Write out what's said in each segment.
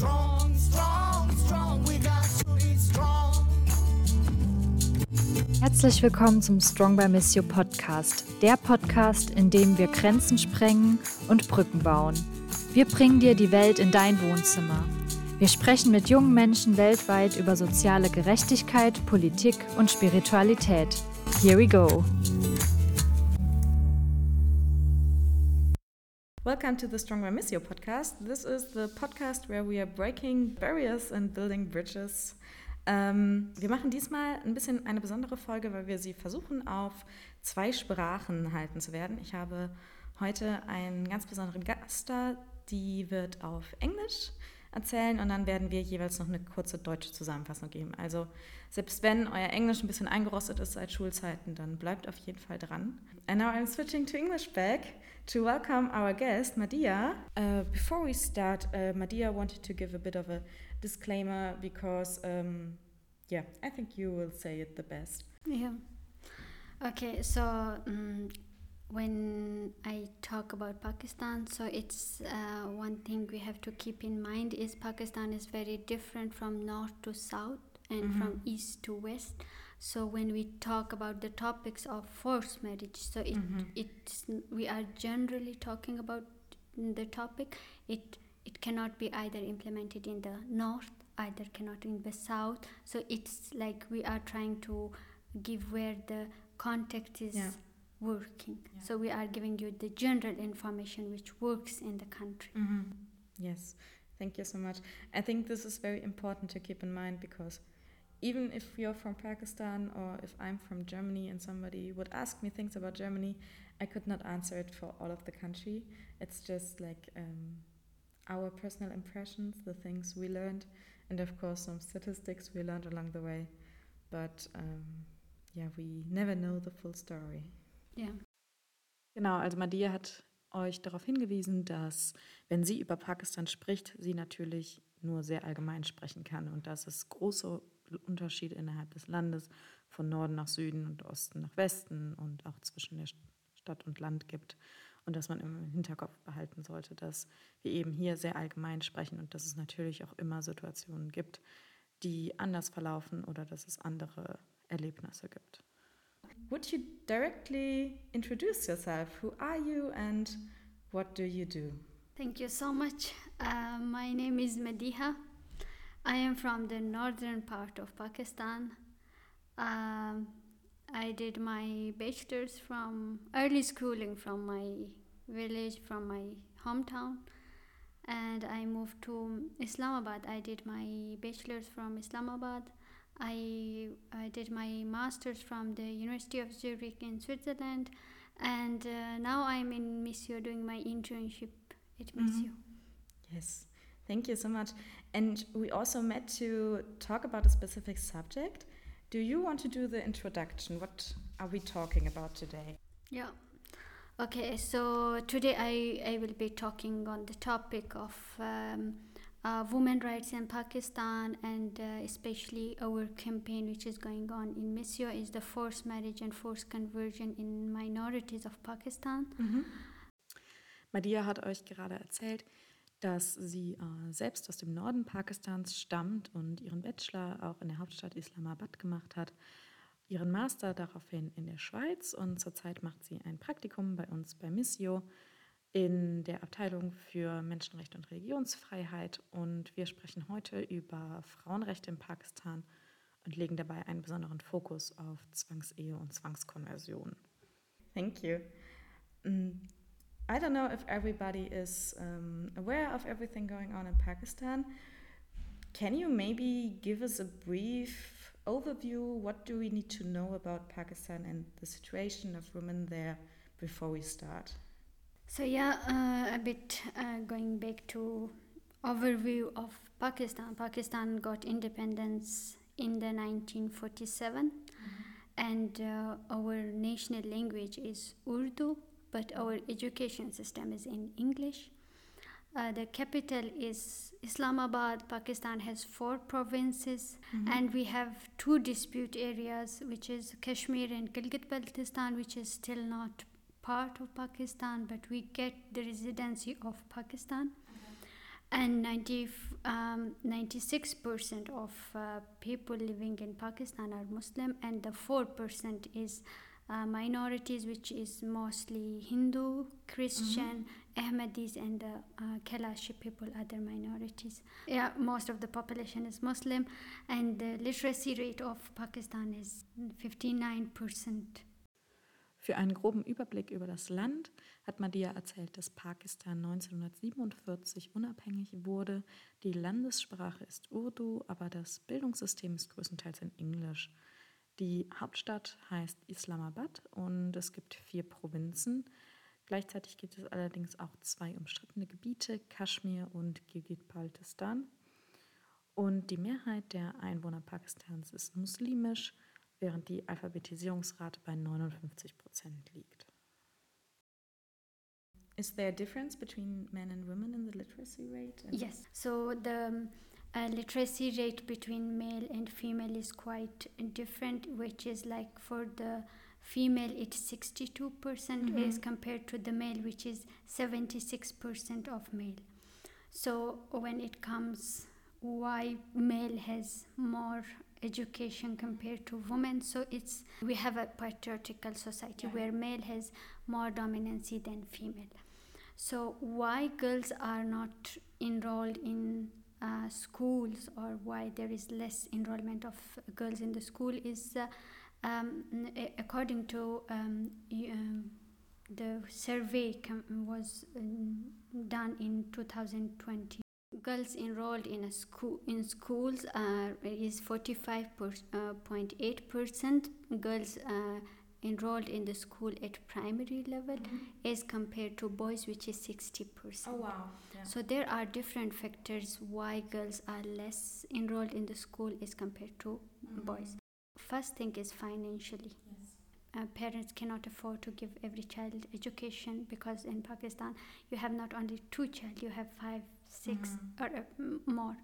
strong, strong, strong. We got to be strong. Herzlich willkommen zum Strong by Missio Podcast, der Podcast, in dem wir Grenzen sprengen und Brücken bauen. Wir bringen dir die Welt in dein Wohnzimmer. Wir sprechen mit jungen Menschen weltweit über soziale Gerechtigkeit, Politik und Spiritualität. Here we go. Welcome to the Strong by Missio podcast. This is the podcast where we are breaking barriers and building bridges. Ähm, wir machen diesmal ein bisschen eine besondere Folge, weil wir sie versuchen, auf zwei Sprachen halten zu werden. Ich habe heute einen ganz besonderen Gast da, die wird auf Englisch erzählen und dann werden wir jeweils noch eine kurze deutsche Zusammenfassung geben. Also selbst wenn euer Englisch ein bisschen eingerostet ist seit Schulzeiten, dann bleibt auf jeden Fall dran. And now I'm switching to English back to welcome our guest, Madiha. Uh, before we start, uh, Madiha wanted to give a bit of a disclaimer because, um, yeah, I think you will say it the best. Yeah. Okay, so um, when I talk about Pakistan, so it's uh, one thing we have to keep in mind is Pakistan is very different from north to south and Mhm. from east to west. So when we talk about the topics of forced marriage, so it Mhm. it's we are generally talking about the topic. It it cannot be either implemented in the north, either cannot in the south. So it's like we are trying to give where the context is Yeah. working. Yeah. So we are giving you the general information which works in the country. Mhm. Yes, thank you so much. I think this is very important to keep in mind because even if you're from Pakistan or if I'm from Germany and somebody would ask me things about Germany, I could not answer it for all of the country. It's just like um, our personal impressions, the things we learned, and of course some statistics we learned along the way. But um, yeah, we never know the full story. Yeah. Genau, also Madia hat euch darauf hingewiesen, dass wenn sie über Pakistan spricht, sie natürlich nur sehr allgemein sprechen kann und dass es große Unterschiede innerhalb des Landes von Norden nach Süden und Osten nach Westen und auch zwischen der Stadt und Land gibt und dass man im Hinterkopf behalten sollte, dass wir eben hier sehr allgemein sprechen und dass es natürlich auch immer Situationen gibt, die anders verlaufen oder dass es andere Erlebnisse gibt. Would you directly introduce yourself? Who are you and what do you do? Thank you so much. Uh, my name is Mediha. I am from the northern part of Pakistan. Um, I did my bachelor's from early schooling from my village, from my hometown, and I moved to Islamabad. I did my bachelor's from Islamabad. I, I did my master's from the University of Zurich in Switzerland, and uh, now I'm in Missio doing my internship at Mhm. Yes, thank you so much. And we also met to talk about a specific subject. Do you want to do the introduction? What are we talking about today? Yeah. Okay, so today I, I will be talking on the topic of um, uh, women rights in Pakistan and uh, especially our campaign which is going on in Missio is the forced marriage and forced conversion in minorities of Pakistan. Madiha hat euch gerade erzählt, dass sie äh, selbst aus dem Norden Pakistans stammt und ihren Bachelor auch in der Hauptstadt Islamabad gemacht hat, ihren Master daraufhin in der Schweiz und zurzeit macht sie ein Praktikum bei uns bei Missio in der Abteilung für Menschenrechte und Religionsfreiheit und wir sprechen heute über Frauenrechte in Pakistan und legen dabei einen besonderen Fokus auf Zwangsehe und Zwangskonversion. Thank you. Mm, I don't know if everybody is um, aware of everything going on in Pakistan. Can you maybe give us a brief overview? What do we need to know about Pakistan and the situation of women there before we start? So yeah, uh, a bit uh, going back to overview of Pakistan. Pakistan got independence in the 1947, and uh, our national language is Urdu, but our education system is in English. Uh, the capital is Islamabad. Pakistan has four provinces, and we have two dispute areas, which is Kashmir and Gilgit-Baltistan, which is still not part of Pakistan, but we get the residency of Pakistan. And 90, um, 96% of uh, people living in Pakistan are Muslim, and the 4% is uh, minorities, which is mostly Hindu, Christian, Ahmadis, and the uh, Kalashi people, other minorities. Yeah, most of the population is Muslim, and the literacy rate of Pakistan is 59%. Für einen groben Überblick über das Land hat Madia erzählt, dass Pakistan 1947 unabhängig wurde. Die Landessprache ist Urdu, aber das Bildungssystem ist größtenteils in Englisch. Die Hauptstadt heißt Islamabad und es gibt vier Provinzen. Gleichzeitig gibt es allerdings auch zwei umstrittene Gebiete, Kaschmir und Gilgit-Baltistan. Und die Mehrheit der Einwohner Pakistans ist muslimisch, während die Alphabetisierungsrate bei 59 Prozent liegt. Is there a difference between men and women in the literacy rate? Yes, so the uh, literacy rate between male and female is quite different, which is like for the female it's 62% Mhm. as compared to the male, which is 76% of male. So when it comes why male has more education compared to women so it's we have a patriarchal society Yeah. where male has more dominancy than female so why girls are not enrolled in uh, schools or why there is less enrollment of girls in the school is uh, um, according to um, um, the survey was um, done in 2020 girls enrolled in a school in schools are is 45.8 percent. Girls uh, enrolled in the school at primary level as compared to boys which is 60 percent Oh wow. Yeah. so there are different factors why girls are less enrolled in the school as compared to boys first thing is financially Yes. uh, parents cannot afford to give every child education because in Pakistan you have not only two child, you have five, six, Mhm. or uh, more.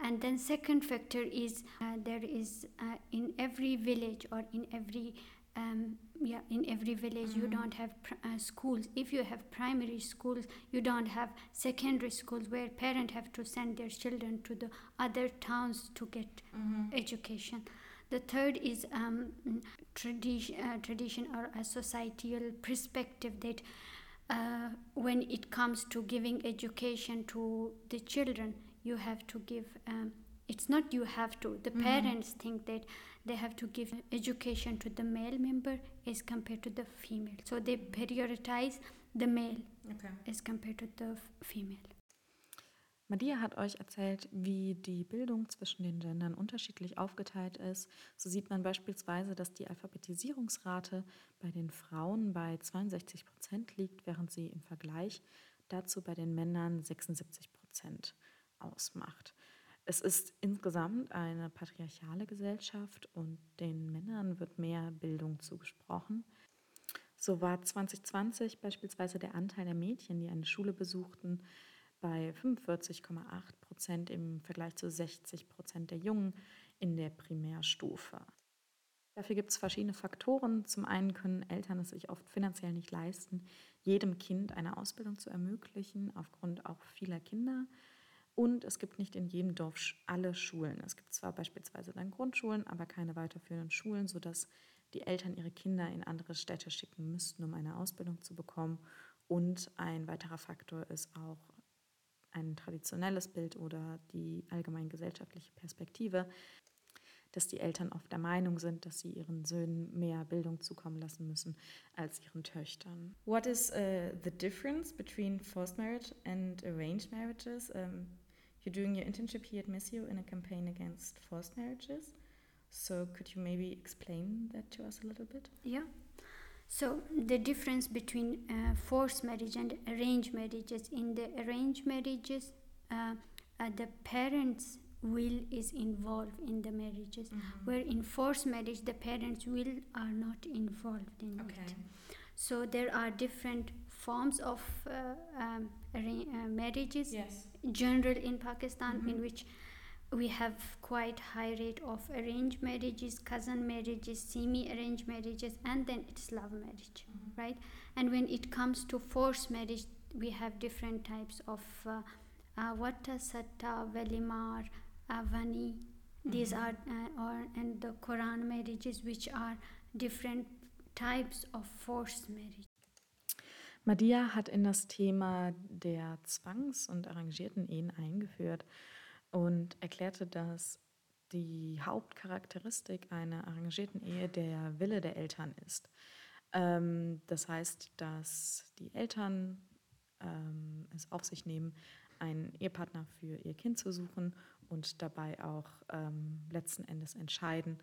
And then second factor is uh, there is uh, in every village or in every um, yeah in every village you Mhm. don't have pr- uh, schools. If you have primary schools, you don't have secondary schools where parents have to send their children to the other towns to get Mhm. education. The third is um, tradition, uh, tradition or a societal perspective that uh, when it comes to giving education to the children, you have to give. Um, it's not you have to. The Mhm. parents think that they have to give education to the male member as compared to the female. So they prioritize the male Okay. as compared to the female. Madia hat euch erzählt, wie die Bildung zwischen den Gendern unterschiedlich aufgeteilt ist. So sieht man beispielsweise, dass die Alphabetisierungsrate bei den Frauen bei 62 Prozent liegt, während sie im Vergleich dazu bei den Männern 76 Prozent ausmacht. Es ist insgesamt eine patriarchale Gesellschaft und den Männern wird mehr Bildung zugesprochen. So war 2020 beispielsweise der Anteil der Mädchen, die eine Schule besuchten, bei 45,8 Prozent im Vergleich zu 60 Prozent der Jungen in der Primärstufe. Dafür gibt es verschiedene Faktoren. Zum einen können Eltern es sich oft finanziell nicht leisten, jedem Kind eine Ausbildung zu ermöglichen, aufgrund auch vieler Kinder. Und es gibt nicht in jedem Dorf alle Schulen. Es gibt zwar beispielsweise dann Grundschulen, aber keine weiterführenden Schulen, sodass die Eltern ihre Kinder in andere Städte schicken müssten, um eine Ausbildung zu bekommen. Und ein weiterer Faktor ist auch ein traditionelles Bild oder die allgemein gesellschaftliche Perspektive, dass die Eltern oft der Meinung sind, dass sie ihren Söhnen mehr Bildung zukommen lassen müssen als ihren Töchtern. What is uh, the difference between forced marriage and arranged marriages? Um, you're doing your internship here at Missio in a campaign against forced marriages. So could you maybe explain that to us a little bit? Yeah. So the difference between uh, forced marriage and arranged marriages in the arranged marriages, uh, uh, the parents' will is involved in the marriages, where in forced marriage the parents' will are not involved in it. So there are different forms of uh, um, uh, marriages Yes. General in Pakistan in Mhm. which we have quite high rate of arranged marriages, cousin marriages, semi-arranged marriages, and then it's love marriage, right? And when it comes to forced marriage, we have different types of uh, uh, Vata, Satta, Velimar, Avani. These Mhm. are, uh, or and the Quran marriages, which are different types of forced marriage. Madia hat in das Thema der Zwangs- und arrangierten Ehen eingeführt und erklärte, dass die Hauptcharakteristik einer arrangierten Ehe der Wille der Eltern ist. Ähm, das heißt, dass die Eltern ähm, es auf sich nehmen, einen Ehepartner für ihr Kind zu suchen und dabei auch ähm, letzten Endes entscheiden.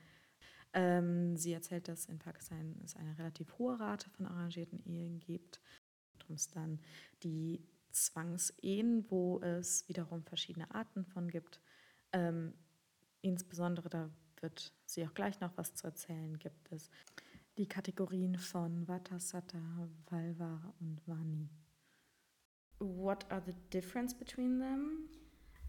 Ähm, sie erzählt, dass in Pakistan es eine relativ hohe Rate von arrangierten Ehen gibt es dann die Zwangsehen, wo es wiederum verschiedene Arten von gibt. Ähm, insbesondere, da wird sie auch gleich noch was zu erzählen, gibt es die Kategorien von Vata, Satta, Valva und Vani. What are the difference between them?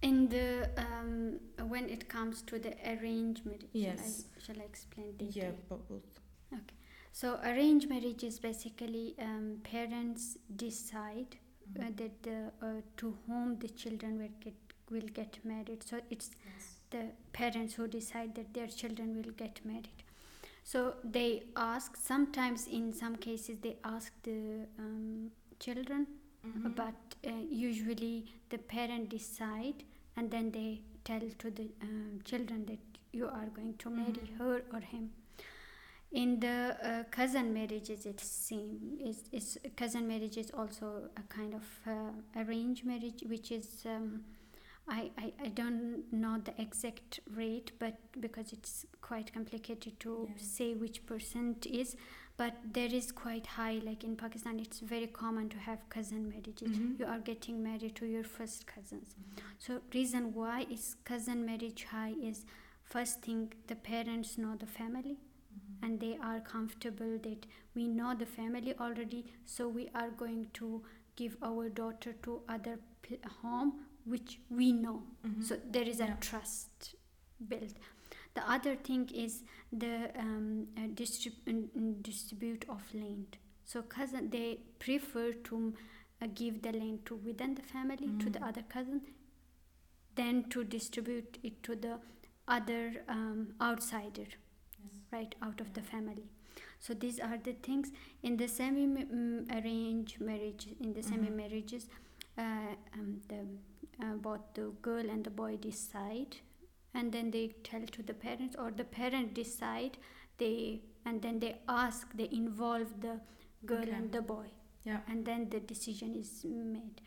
In the um, when it comes to the arranged marriage, Yes. shall, I, shall I explain detail? both. So arranged marriage is basically um, parents decide uh, that the, uh, to whom the children will get will get married. So it's the parents who decide that their children will get married. So they ask. Sometimes, in some cases, they ask the um, children, but uh, usually the parent decide, and then they tell to the um, children that you are going to marry her or him in the uh, cousin marriages it's same it's, it's cousin marriage is also a kind of uh, arranged marriage which is um, I, I, I don't know the exact rate but because it's quite complicated to Yeah. say which percent is but there is quite high like in pakistan it's very common to have cousin marriages Mhm. you are getting married to your first cousins so reason why is cousin marriage high is first thing the parents know the family and they are comfortable that we know the family already so we are going to give our daughter to other p- home which we know. So there is a Yeah. trust built. The other thing is the um, uh, distrib- mm, mm, distribute of land. So cousin they prefer to uh, give the land to within the family to the other cousin than to distribute it to the other um, outsider right out of the family so these are the things in the semi um, arranged marriage in the semi marriages uh, um, the uh, both the girl and the boy decide and then they tell to the parents or the parent decide they and then they ask they involve the girl Okay. and the boy Yeah. and then the decision is made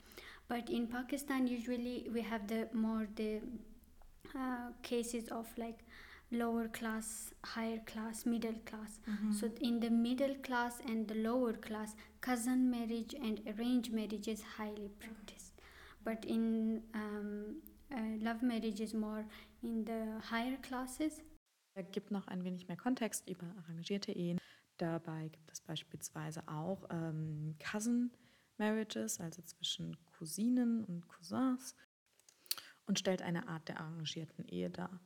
but in pakistan usually we have the more the uh, cases of like lower class higher class middle class so in the middle class and the lower class cousin marriage and arranged marriage is highly practiced but in um, uh, love marriage is more in the higher classes Er gibt noch ein wenig mehr Kontext über arrangierte Ehen. Dabei gibt es beispielsweise auch ähm, Cousin Marriages, also zwischen Cousinen und Cousins, und stellt eine Art der arrangierten Ehe dar.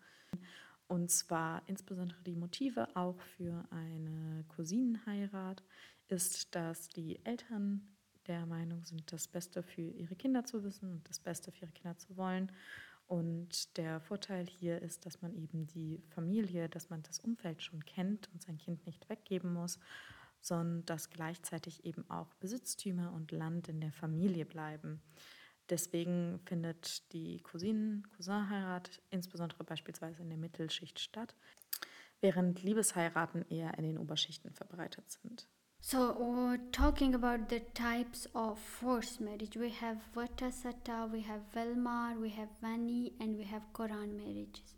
Und zwar insbesondere die Motive auch für eine Cousinenheirat ist, dass die Eltern der Meinung sind, das Beste für ihre Kinder zu wissen und das Beste für ihre Kinder zu wollen. Und der Vorteil hier ist, dass man eben die Familie, dass man das Umfeld schon kennt und sein Kind nicht weggeben muss, sondern dass gleichzeitig eben auch Besitztümer und Land in der Familie bleiben. Deswegen findet die Cousinen-Cousin-Heirat insbesondere beispielsweise in der Mittelschicht statt, während Liebesheiraten eher in den Oberschichten verbreitet sind. So, uh, talking about the types of forced marriage, we have Vata Satta, we have Velmar, we have Vani, and we have Quran marriages.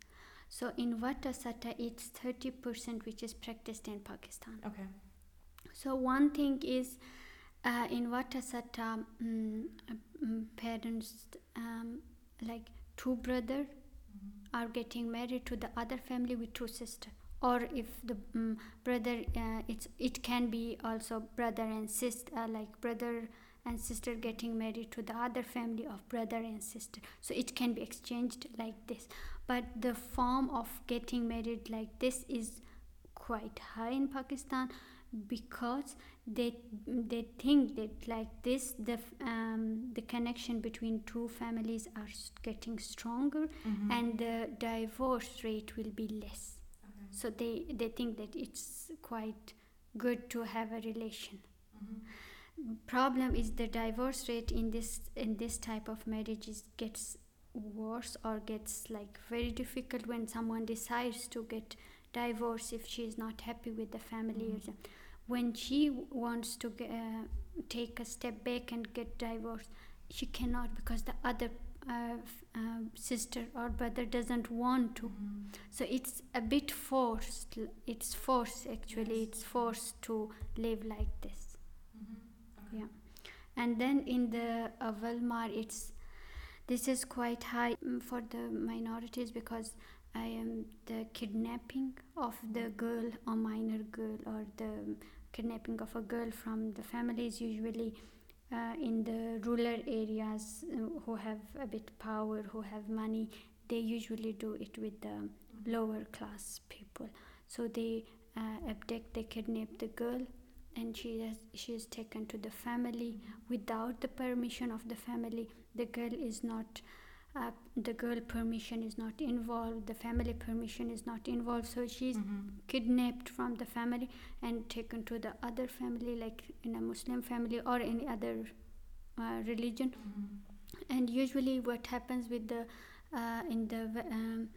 So, in Vata Satta, it's 30% which is practiced in Pakistan. Okay. So, one thing is uh, in Vata Satta, mm, mm, parents, um, like two brother, are getting married to the other family with two sister. Or if the um, brother uh, it's it can be also brother and sister uh, like brother and sister getting married to the other family of brother and sister. So it can be exchanged like this. But the form of getting married like this is quite high in pakistan because they they think that like this the um, the connection between two families are getting stronger mm-hmm. and the divorce rate will be less. So they they think that it's quite good to have a relation. Mm-hmm. Problem is the divorce rate in this in this type of marriages gets worse or gets like very difficult when someone decides to get divorced if she is not happy with the family mm-hmm. something. When she wants to uh, take a step back and get divorced she cannot because the other uh, uh, sister or brother doesn't want to. So it's a bit forced it's forced actually it's forced to live like this. Yeah. And then in the uh, Weimar it's this is quite high mm, for the minorities because I am the kidnapping of the girl or minor girl or the kidnapping of a girl from the families usually uh, in the rural areas uh, who have a bit power who have money. They usually do it with the lower class people. So they uh, abduct they kidnap the girl and she has she is taken to the family. Without the permission of the family the girl is not uh, the girl permission is not involved the family permission is not involved so she's kidnapped from the family and taken to the other family like in a muslim family or any other uh, religion. And usually what happens with the uh, in the um,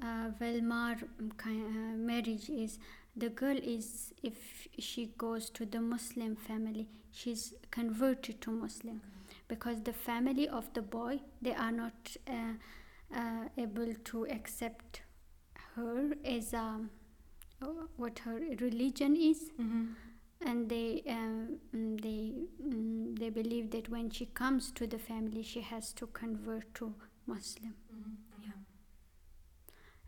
uh, Velmar kind uh, marriage is the girl is if she goes to the Muslim family she's converted to Muslim because the family of the boy they are not uh, uh, able to accept her as um, what her religion is. And they um, they mm, they believe that when she comes to the family she has to convert to muslim. Yeah.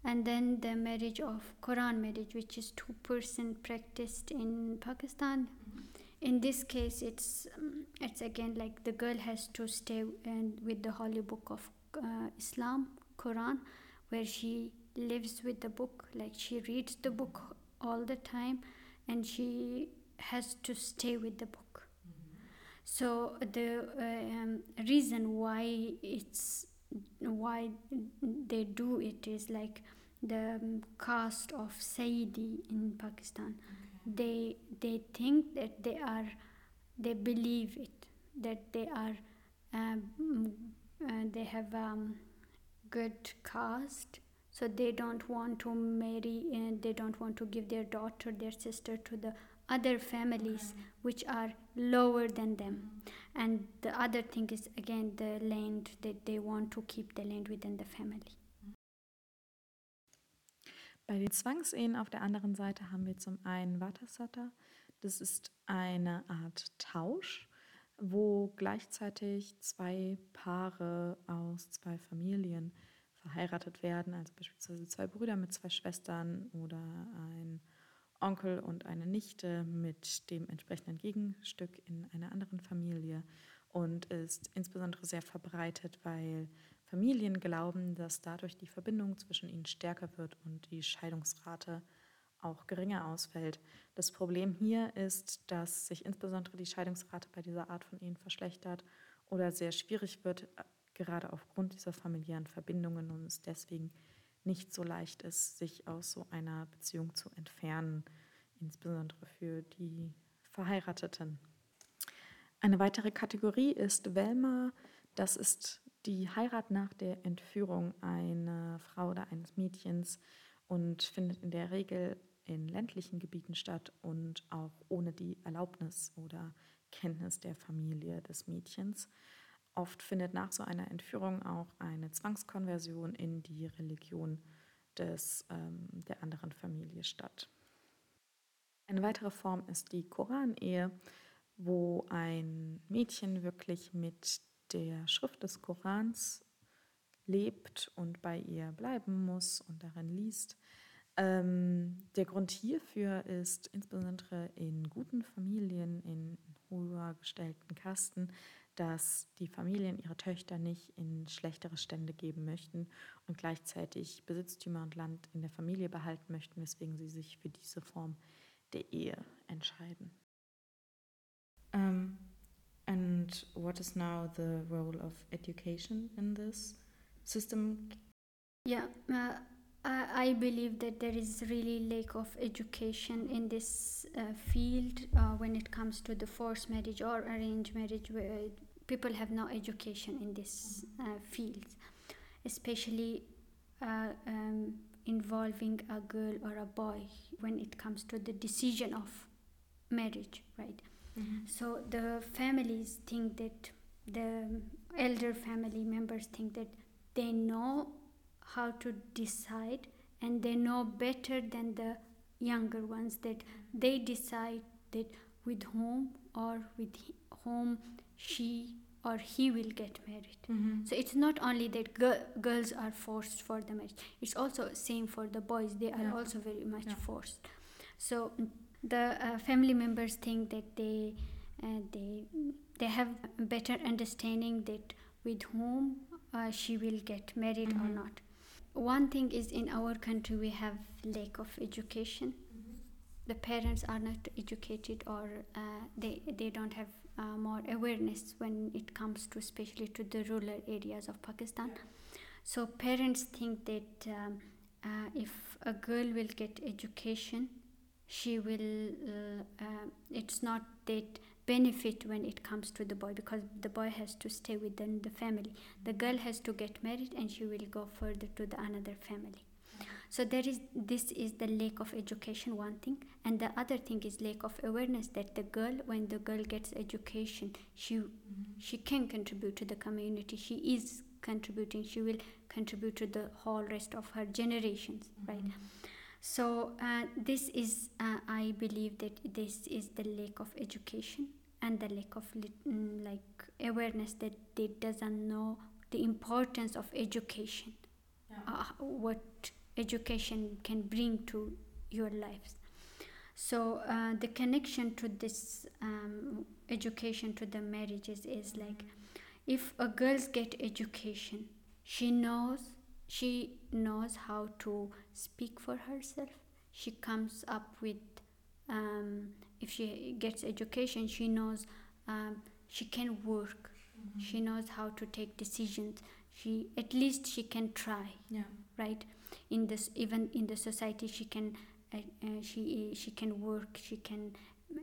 and then the marriage of quran marriage which is two person practiced in pakistan in this case it's um, it's again like the girl has to stay and with the holy book of uh, islam quran where she lives with the book like she reads the book all the time and she has to stay with the book so the uh, um, reason why it's why they do it is like the um, caste of Saidi in Pakistan. They they think that they are they believe it that they are um, uh, they have um, good caste. So they don't want to marry and they don't want to give their daughter their sister to the other families which are lower than them. And the other thing is again the land that they want to keep the land within the family Bei den Zwangsehen auf der anderen Seite haben wir zum einen Vatasata. Das ist eine Art Tausch, wo gleichzeitig zwei Paare aus zwei Familien verheiratet werden, also beispielsweise zwei Brüder mit zwei Schwestern oder ein Onkel und eine Nichte mit dem entsprechenden Gegenstück in einer anderen Familie und ist insbesondere sehr verbreitet, weil Familien glauben, dass dadurch die Verbindung zwischen ihnen stärker wird und die Scheidungsrate auch geringer ausfällt. Das Problem hier ist, dass sich insbesondere die Scheidungsrate bei dieser Art von Ehen verschlechtert oder sehr schwierig wird, äh, gerade aufgrund dieser familiären Verbindungen und es deswegen nicht so leicht ist, sich aus so einer Beziehung zu entfernen, insbesondere für die Verheirateten. Eine weitere Kategorie ist Velma. Das ist die Heirat nach der Entführung einer Frau oder eines Mädchens und findet in der Regel in ländlichen Gebieten statt und auch ohne die Erlaubnis oder Kenntnis der Familie des Mädchens. Oft findet nach so einer Entführung auch eine Zwangskonversion in die Religion des, ähm, der anderen Familie statt. Eine weitere Form ist die Koranehe, wo ein Mädchen wirklich mit der Schrift des Korans lebt und bei ihr bleiben muss und darin liest. Ähm, der Grund hierfür ist insbesondere in guten Familien, in höher gestellten Kasten, dass die Familien ihre Töchter nicht in schlechtere Stände geben möchten und gleichzeitig Besitztümer und Land in der Familie behalten möchten, weswegen sie sich für diese Form der Ehe entscheiden. And what is now the role of education in this system? Yeah, uh, I, I believe that there is really lack of education in this uh, field uh, when it comes to the forced marriage or arranged marriage, where people have no education in this uh, field, especially uh, um, involving a girl or a boy when it comes to the decision of marriage, right? Mm-hmm. So the families think that the elder family members think that they know how to decide and they know better than the younger ones that they decide that with whom or with whom she or he will get married. Mm-hmm. So it's not only that gir- girls are forced for the marriage; it's also same for the boys. They are Yeah. also very much Yeah. forced. So the uh, family members think that they uh, they they have better understanding that with whom uh, she will get married or Mhm. not. One thing is in our country we have lack of education. The parents are not educated or uh, they they don't have uh, more awareness when it comes to especially to the rural areas of Pakistan. So parents think that um, uh, if a girl will get education, she will. Uh, uh, it's not that benefit when it comes to the boy because the boy has to stay within the family. The girl has to get married and she will go further to the another family. So there is this is the lack of education one thing, and the other thing is lack of awareness that the girl when the girl gets education, she she can contribute to the community. She is contributing. She will contribute to the whole rest of her generations, right? So uh, this is, uh, I believe that this is the lack of education and the lack of mm, like awareness that they doesn't know the importance of education, uh, what education can bring to your lives. So uh, the connection to this um, education to the marriages is like if a girls get education she knows she knows how to speak for herself. She comes up with um, if she gets education she knows um, she can work. She knows how to take decisions. She at least she can try Yeah. right? In this even in the society she can uh, uh, she she can work she can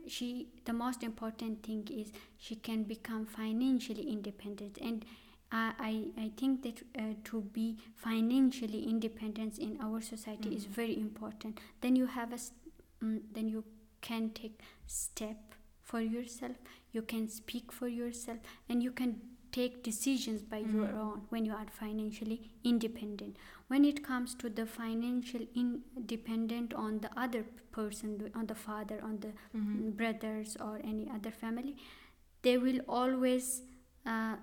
she the most important thing is she can become financially independent. And I, I, I think that uh, to be financially independent in our society is very important. Then you have a mm, then you can take step for yourself you can speak for yourself and you can take decisions by your own when you are financially independent. When it comes to the financial independent on the other person on the father on the Mm-hmm. brothers or any other family they will always uh,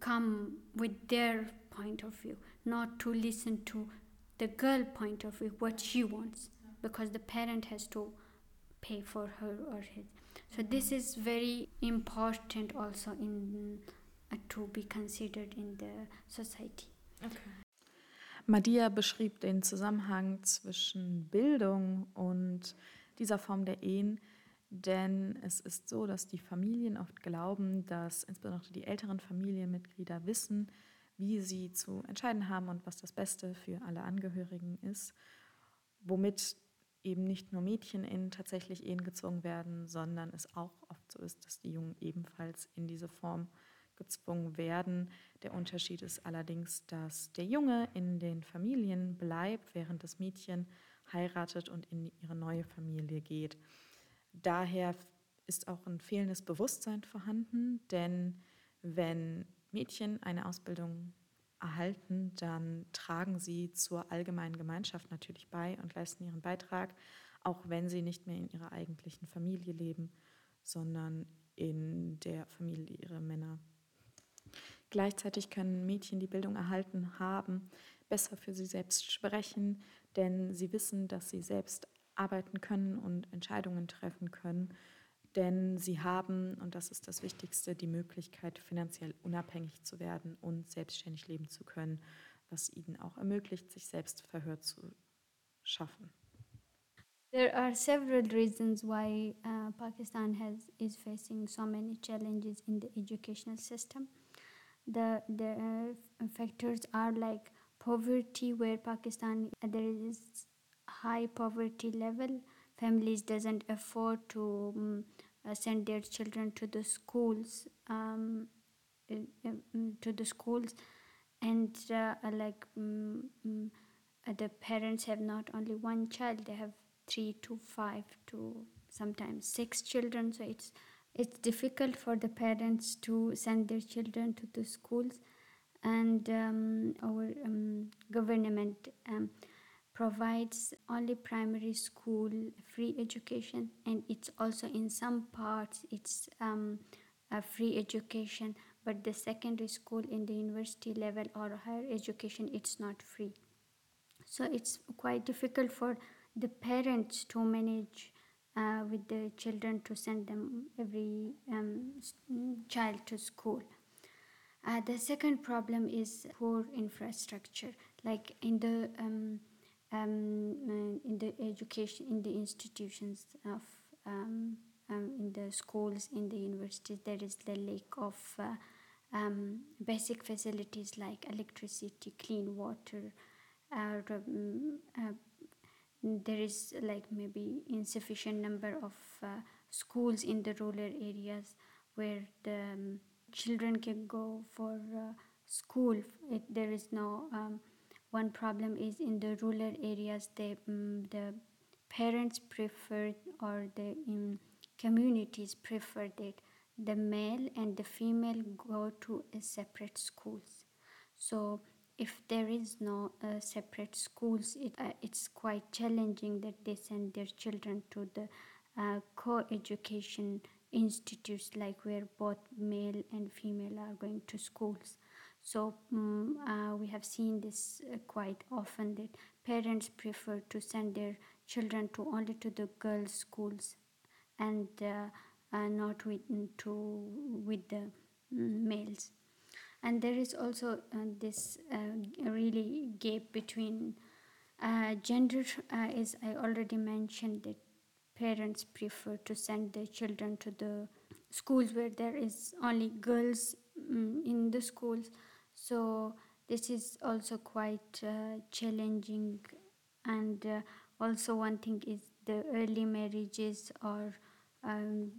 come with their point of view not to listen to the girl point of view what she wants because the parent has to pay for her or his so this is very important also in uh, to be considered in the society Okay. Madiha beschrieb den Zusammenhang zwischen Bildung und dieser Form der Ehen, denn es ist so, dass die Familien oft glauben, dass insbesondere die älteren Familienmitglieder wissen, wie sie zu entscheiden haben und was das Beste für alle Angehörigen ist, womit eben nicht nur Mädchen in tatsächlich Ehen gezwungen werden, sondern es auch oft so ist, dass die Jungen ebenfalls in diese Form gezwungen werden. Der Unterschied ist allerdings, dass der Junge in den Familien bleibt, während das Mädchen heiratet und in ihre neue Familie geht. Daher ist auch ein fehlendes Bewusstsein vorhanden, denn wenn Mädchen eine Ausbildung erhalten, dann tragen sie zur allgemeinen Gemeinschaft natürlich bei und leisten ihren Beitrag, auch wenn sie nicht mehr in ihrer eigentlichen Familie leben, sondern in der Familie ihrer Männer. Gleichzeitig können Mädchen, die Bildung erhalten haben, besser für sie selbst sprechen, denn sie wissen, dass sie selbst arbeiten können und Entscheidungen treffen können, denn sie haben, und das ist das Wichtigste, die Möglichkeit, finanziell unabhängig zu werden und selbstständig leben zu können, was ihnen auch ermöglicht, sich selbst Verhör zu schaffen. There are several reasons why uh, Pakistan has is facing so many challenges in the educational system. The the uh, factors are like poverty, where Pakistan there is high poverty level. Families doesn't afford to um, send their children to the schools, um, uh, to the schools, and uh, like um, mm, the parents have not only one child; they have three to five to sometimes six children. So it's it's difficult for the parents to send their children to the schools, and um, our um, government. Um, provides only primary school free education and it's also in some parts it's um, a free education but the secondary school in the university level or higher education it's not free. So it's quite difficult for the parents to manage uh, with the children to send them every um, child to school. Uh, the second problem is poor infrastructure, like in the um, um, uh, in the education in the institutions of um, um, in the schools in the universities there is the lack of uh, um, basic facilities like electricity, clean water, um, uh, there is like maybe insufficient number of uh, schools in the rural areas where the um, children can go for uh, school. It, there is no um, one problem is in the rural areas they um, the parents prefer or the um, communities prefer that the male and the female go to a separate schools. So if there is no uh, separate schools it, uh, it's quite challenging that they send their children to the uh, co-education institutes like where both male and female are going to schools so mm uh, we have seen this uh, quite often that parents prefer to send their children to only to the girls schools and uh, uh, not with to with the mm, males. And there is also uh, this uh, really gap between gender as i already mentioned that parents prefer to send their children to the schools where there is only girls mm, in the schools so this is also quite uh, challenging and uh, also one thing is the early marriages or um,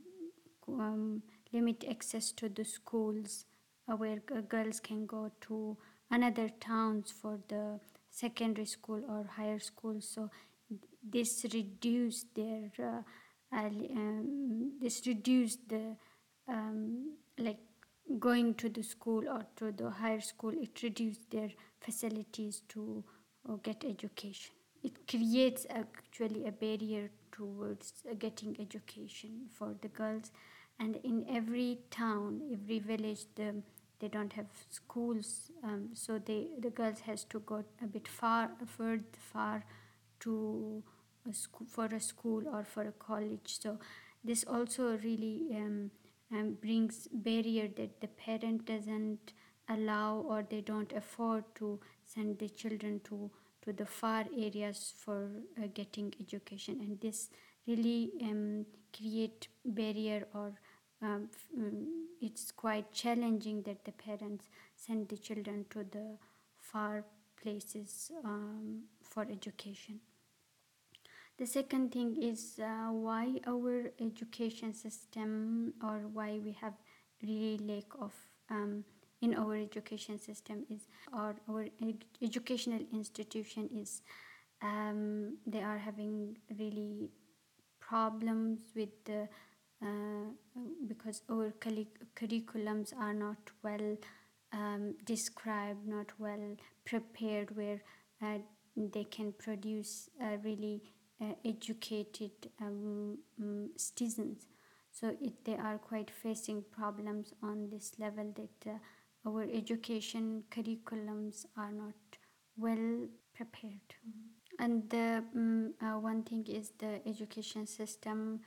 um, limit access to the schools uh, where girls can go to another towns for the secondary school or higher school. So this reduce their uh, um, this reduce the um, like going to the school or to the higher school it reduces their facilities to uh, get education. It creates actually a barrier towards uh, getting education for the girls. And in every town every village the, they don't have schools um, so they the girls has to go a bit far further far to a school, for a school or for a college. So this also really um, um, brings barrier that the parent doesn't allow or they don't afford to send the children to to the far areas for uh, getting education. And this really um, create barrier or um, um, it's quite challenging that the parents send the children to the far places um, for education the second thing is uh, why our education system or why we have really lack of um, in our education system is or our ed- educational institution is um, they are having really problems with the uh, because our curric- curriculums are not well um, described, not well prepared, where uh, they can produce uh, really uh, educated um, um, citizens. So it, they are quite facing problems on this level that uh, our education curriculums are not well prepared. And the mm uh, one thing is the education system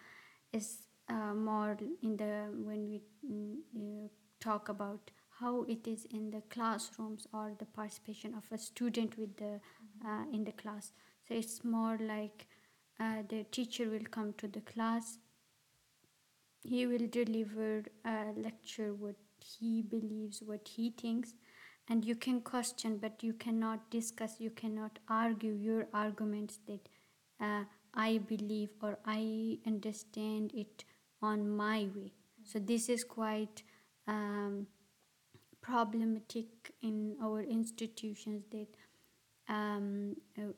is uh, more in the when we mm, uh, talk about how it is in the classrooms or the participation of a student with the uh, in the class. So it's more like uh, the teacher will come to the class. He will deliver a lecture what he believes what he thinks. And you can question but you cannot discuss you cannot argue your arguments that uh, i believe or i understand it on my way. So this is quite um, problematic in our institutions that um, uh,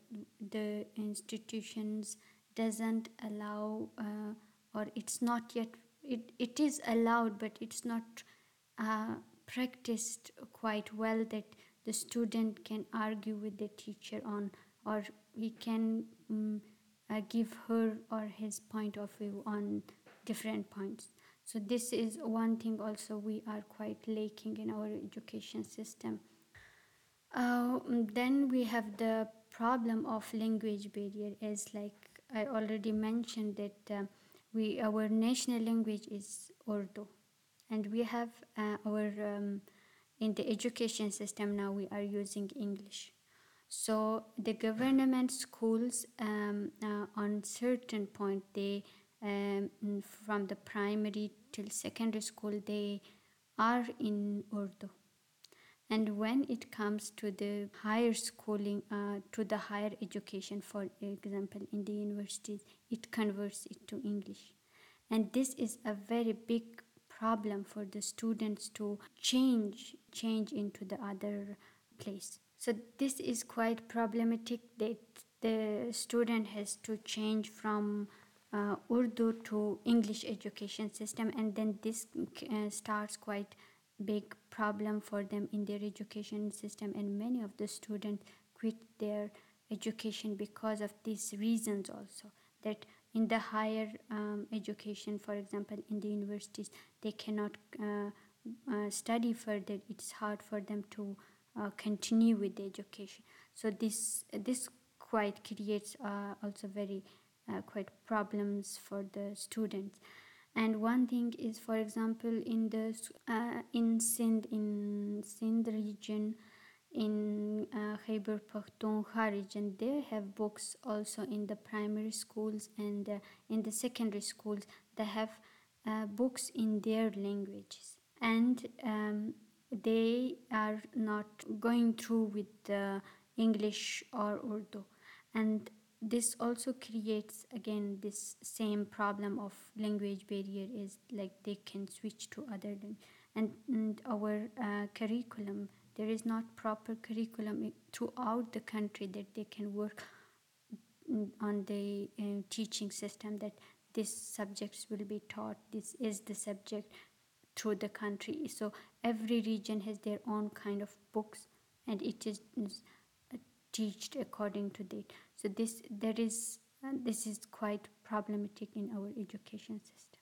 the institutions doesn't allow uh, or it's not yet it, it is allowed but it's not uh, practiced quite well that the student can argue with the teacher on or he can um, uh, give her or his point of view on different points. So this is one thing also we are quite lacking in our education system. Uh, then we have the problem of language barrier as like i already mentioned that uh, we our national language is urdu. And we have uh, our um, in the education system now we are using english. So the government schools um, uh, on certain point they um, from the primary till secondary school they are in urdu and when it comes to the higher schooling uh, to the higher education for example in the universities it converts it to english. And this is a very big problem for the students to change change into the other place. So this is quite problematic that the student has to change from uh, urdu to english education system and then this uh, starts quite big problem for them in their education system and many of the students quit their education because of these reasons also that in the higher um, education for example in the universities they cannot uh, uh, study further. It's hard for them to uh, continue with the education. So this this quite creates uh, also very uh, quite problems for the students and one thing is for example in the uh, in Sindh in Sindh region in uh, Khyber Pakhtunkhwa region they have books also in the primary schools and uh, in the secondary schools. They have uh, books in their languages. And um, they are not going through with English or Urdu. And this also creates again this same problem of language barrier is like they can switch to other and, and our uh, curriculum there is not proper curriculum throughout the country that they can work on the uh, teaching system that these subjects will be taught this is the subject through the country. So every region has their own kind of books and it is uh, taught according to that so this there is uh, this is quite problematic in our education system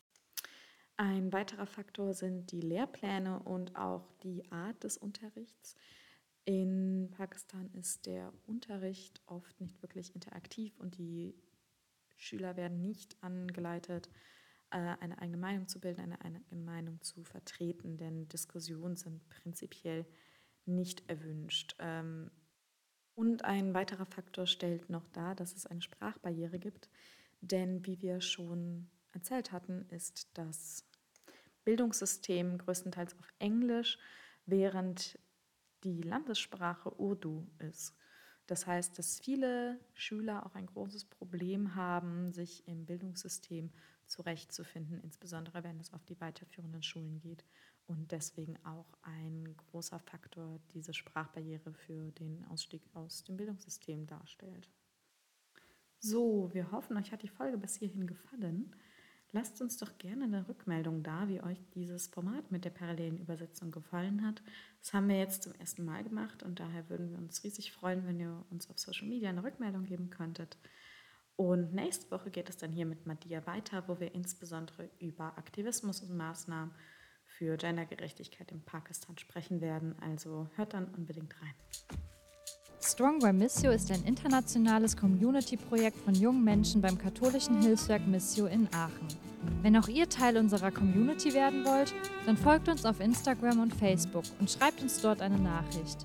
Ein weiterer Faktor sind die Lehrpläne und auch die Art des Unterrichts. In Pakistan ist der Unterricht oft nicht wirklich interaktiv und die Schüler werden nicht angeleitet, äh, eine eigene Meinung zu bilden, eine eigene Meinung zu vertreten, denn Diskussionen sind prinzipiell nicht erwünscht. Ähm, und ein weiterer Faktor stellt noch dar, dass es eine Sprachbarriere gibt, denn wie wir schon erzählt hatten, ist das Bildungssystem größtenteils auf Englisch, während die Landessprache Urdu ist. Das heißt, dass viele Schüler auch ein großes Problem haben, sich im Bildungssystem zurechtzufinden, insbesondere wenn es auf die weiterführenden Schulen geht und deswegen auch ein großer Faktor diese Sprachbarriere für den Ausstieg aus dem Bildungssystem darstellt. So, wir hoffen, euch hat die Folge bis hierhin gefallen. Lasst uns doch gerne eine Rückmeldung da, wie euch dieses Format mit der parallelen Übersetzung gefallen hat. Das haben wir jetzt zum ersten Mal gemacht und daher würden wir uns riesig freuen, wenn ihr uns auf Social Media eine Rückmeldung geben könntet. Und nächste Woche geht es dann hier mit Madia weiter, wo wir insbesondere über Aktivismus und Maßnahmen für Gendergerechtigkeit in Pakistan sprechen werden. Also hört dann unbedingt rein. Strong by Missio ist ein internationales Community-Projekt von jungen Menschen beim katholischen Hilfswerk Missio in Aachen. Wenn auch ihr Teil unserer Community werden wollt, dann folgt uns auf Instagram und Facebook und schreibt uns dort eine Nachricht.